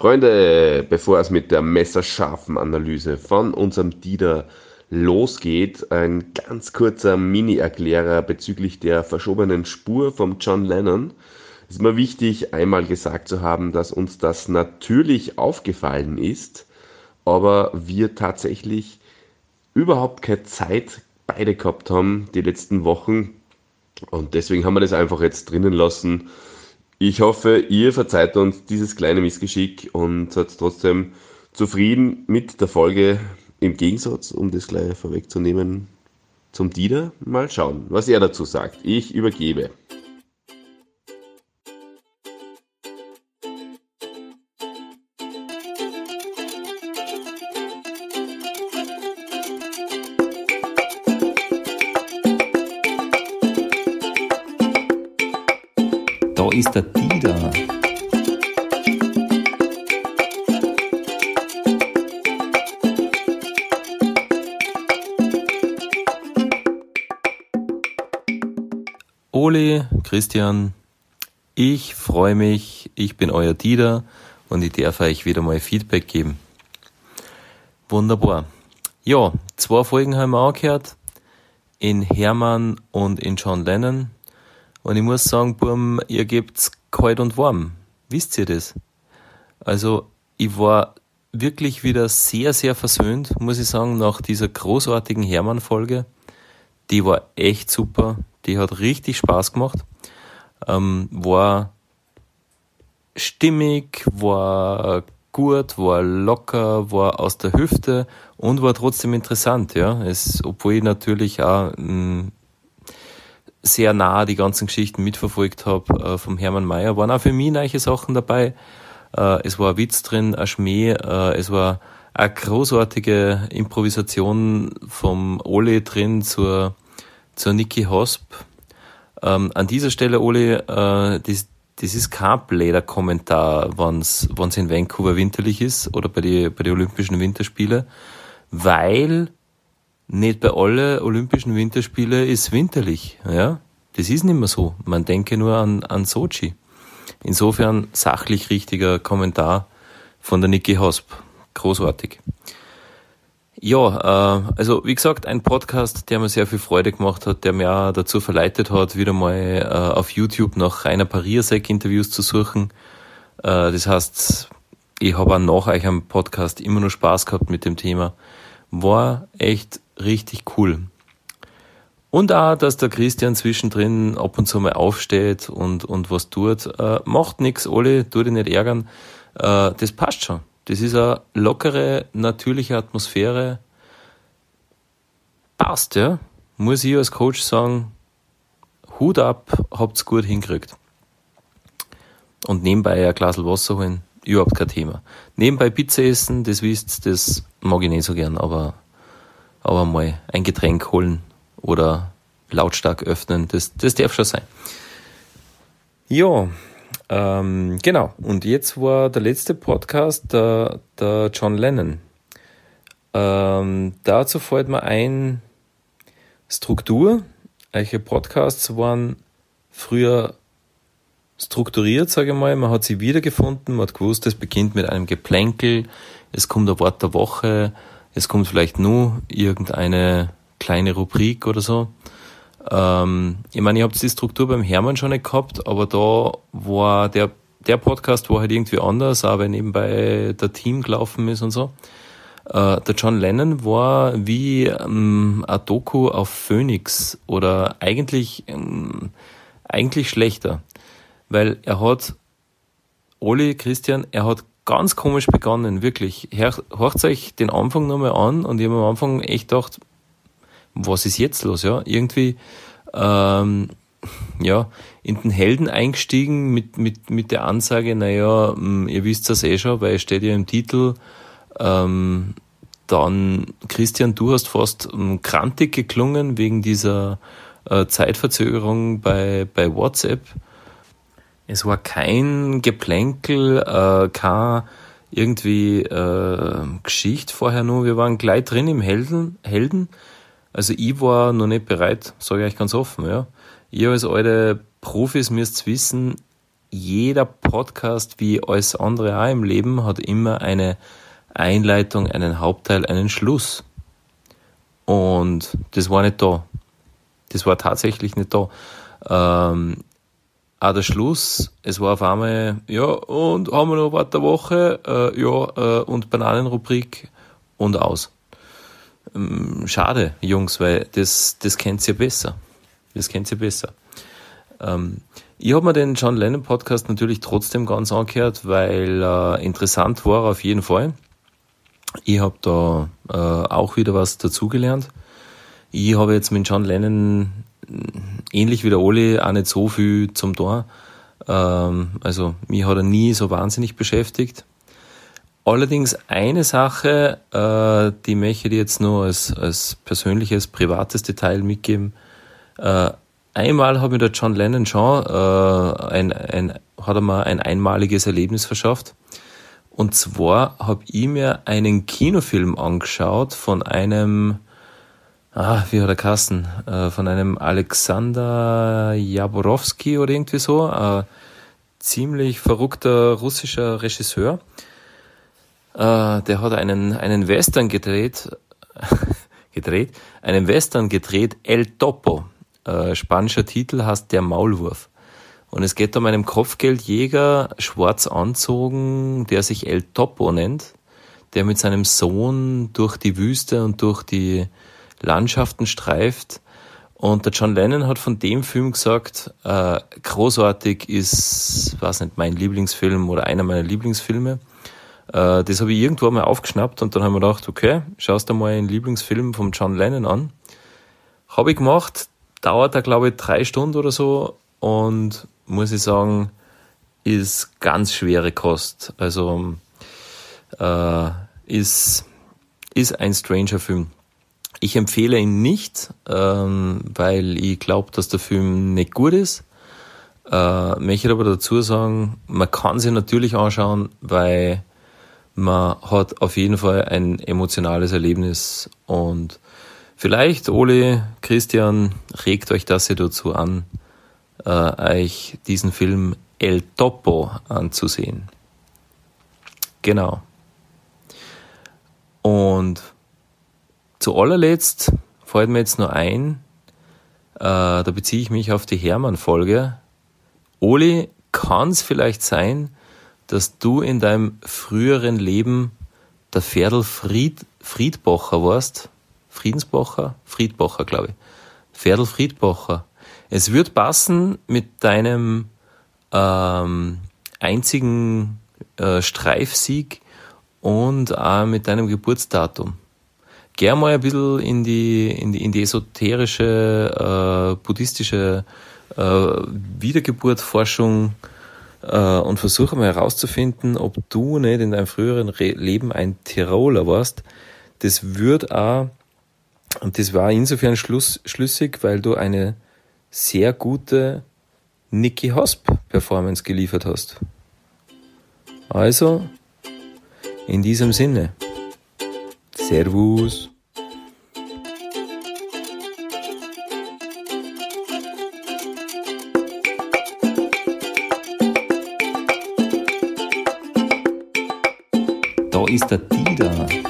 Freunde, bevor es mit der messerscharfen Analyse von unserem Dieter losgeht, ein ganz kurzer Mini-Erklärer bezüglich der verschobenen Spur vom John Lennon. Es ist mir wichtig, einmal gesagt zu haben, dass uns das natürlich aufgefallen ist, aber wir tatsächlich überhaupt keine Zeit beide gehabt haben die letzten Wochen und deswegen haben wir das einfach jetzt drinnen lassen ich hoffe, ihr verzeiht uns dieses kleine Missgeschick und seid trotzdem zufrieden mit der Folge. Im Gegensatz, um das gleich vorwegzunehmen, zum Dieter. Mal schauen, was er dazu sagt. Ich übergebe. Ist der Dieter? Oli, Christian, ich freue mich, ich bin euer Dieter und ich darf euch wieder mal Feedback geben. Wunderbar. Ja, zwei Folgen haben wir angehört. In Hermann und in John Lennon. Und ich muss sagen, Burm, ihr gebt's kalt und warm. Wisst ihr das? Also, ich war wirklich wieder sehr, sehr versöhnt, muss ich sagen, nach dieser großartigen Hermann-Folge. Die war echt super. Die hat richtig Spaß gemacht. Ähm, war stimmig, war gut, war locker, war aus der Hüfte und war trotzdem interessant, ja. Es, obwohl ich natürlich auch mh, mm, sehr nah die ganzen Geschichten mitverfolgt habe äh, vom Hermann Mayer, waren auch für mich neue Sachen dabei. Äh, es war ein Witz drin, ein Schmäh, äh, es war eine großartige Improvisation vom Ole drin zur, zur Niki Hosp. Ähm, an dieser Stelle, Ole, äh, das, das ist kein Bläder-Kommentar, wenn es in Vancouver winterlich ist oder bei den bei die Olympischen Winterspielen, weil nicht bei allen Olympischen Winterspielen ist winterlich. Ja? Das ist nicht mehr so. Man denke nur an, an Sochi. Insofern sachlich richtiger Kommentar von der Niki Hosp. Großartig. Ja, äh, also wie gesagt, ein Podcast, der mir sehr viel Freude gemacht hat, der mir auch dazu verleitet hat, wieder mal äh, auf YouTube nach Rainer Pariasek-Interviews zu suchen. Äh, das heißt, ich habe auch nach euch am Podcast immer noch Spaß gehabt mit dem Thema. War echt richtig cool. Und auch, dass der Christian zwischendrin ab und zu mal aufsteht und, und was tut. Äh, macht nix, alle, tu dich nicht ärgern. Äh, das passt schon. Das ist eine lockere, natürliche Atmosphäre. Passt, ja. Muss ich als Coach sagen, Hut ab, habt's gut hingekriegt. Und nebenbei ein Glas Wasser holen, überhaupt kein Thema. Nebenbei Pizza essen, das wisst, das mag ich nicht so gern, aber aber mal ein Getränk holen oder lautstark öffnen, das, das darf schon sein. Ja, ähm, genau. Und jetzt war der letzte Podcast der, der John Lennon. Ähm, dazu fällt mir ein Struktur. Eiche Podcasts waren früher strukturiert, sage ich mal. Man hat sie wiedergefunden, man hat gewusst, es beginnt mit einem Geplänkel, es kommt ein Wort der Woche, es kommt vielleicht nur irgendeine kleine Rubrik oder so. Ähm, ich meine, ihr habt die Struktur beim Hermann schon nicht gehabt, aber da war der, der Podcast war halt irgendwie anders, auch wenn nebenbei der Team gelaufen ist und so. Äh, der John Lennon war wie ähm, ein Doku auf Phoenix oder eigentlich, ähm, eigentlich schlechter, weil er hat Oli Christian, er hat ganz komisch begonnen, wirklich. Hört euch den Anfang nochmal an und ich habe am Anfang echt gedacht, was ist jetzt los, ja? Irgendwie, ähm, ja, in den Helden eingestiegen mit, mit, mit der Ansage, naja, hm, ihr wisst das eh schon, weil es steht ja im Titel, ähm, dann, Christian, du hast fast ähm, krantig geklungen wegen dieser äh, Zeitverzögerung bei, bei WhatsApp. Es war kein Geplänkel, äh, kein irgendwie äh, Geschichte vorher nur. Wir waren gleich drin im Helden. Helden. Also ich war noch nicht bereit, sage ich euch ganz offen. Ja. Ihr als alte Profis müsst wissen, jeder Podcast, wie alles andere auch im Leben, hat immer eine Einleitung, einen Hauptteil, einen Schluss. Und das war nicht da. Das war tatsächlich nicht da. Ähm, auch der Schluss, es war auf einmal, ja, und haben wir noch eine Woche, äh, ja, äh, und Bananenrubrik und aus. Ähm, schade, Jungs, weil das, das kennt ihr besser. Das kennt ihr besser. Ähm, ich habe mir den John Lennon Podcast natürlich trotzdem ganz angehört, weil äh, interessant war auf jeden Fall. Ich habe da äh, auch wieder was dazugelernt. Ich habe jetzt mit John Lennon ähnlich wie der Oli auch nicht so viel zum Tor. Ähm, also mich hat er nie so wahnsinnig beschäftigt. Allerdings eine Sache, äh, die möchte ich jetzt nur als, als persönliches, privates Detail mitgeben. Äh, einmal hat mir der John Lennon schon äh, ein, ein, hat er mir ein einmaliges Erlebnis verschafft. Und zwar habe ich mir einen Kinofilm angeschaut von einem ah, wie hat er Kassen, äh, von einem Alexander Jaborowski oder irgendwie so, äh, ziemlich verrückter russischer Regisseur. Äh, der hat einen, einen Western gedreht, gedreht, einen Western gedreht, El Topo. Äh, spanischer Titel heißt Der Maulwurf. Und es geht um einen Kopfgeldjäger, schwarz anzogen, der sich El Topo nennt, der mit seinem Sohn durch die Wüste und durch die Landschaften streift. Und der John Lennon hat von dem Film gesagt, äh, großartig ist, weiß nicht, mein Lieblingsfilm oder einer meiner Lieblingsfilme. Äh, das habe ich irgendwo mal aufgeschnappt und dann haben wir gedacht, okay, schaust du mal einen Lieblingsfilm vom John Lennon an. Habe ich gemacht, dauert da glaube ich drei Stunden oder so und muss ich sagen, ist ganz schwere Kost. Also äh, ist, ist ein Stranger Film. Ich empfehle ihn nicht, ähm, weil ich glaube, dass der Film nicht gut ist. Äh, möchte aber dazu sagen, man kann sich natürlich anschauen, weil man hat auf jeden Fall ein emotionales Erlebnis und vielleicht, Ole, Christian, regt euch das hier dazu an, äh, euch diesen Film El Topo anzusehen. Genau. Und zu allerletzt fällt mir jetzt nur ein, äh, da beziehe ich mich auf die Hermann-Folge. Oli, kann es vielleicht sein, dass du in deinem früheren Leben der Ferdl Fried, Friedbacher warst? Friedensbacher? Friedbacher, glaube ich. Ferdl Friedbacher. Es wird passen mit deinem ähm, einzigen äh, Streifsieg und auch mit deinem Geburtsdatum gern mal ein bisschen in die, in die, in die esoterische, äh, buddhistische äh, Wiedergeburtforschung äh, und versuche mal herauszufinden, ob du nicht in deinem früheren Re Leben ein Tiroler warst. Das wird auch, und das war insofern schluss, schlüssig, weil du eine sehr gute Nicky Hosp Performance geliefert hast. Also, in diesem Sinne. Servus. Da ist der Dieter.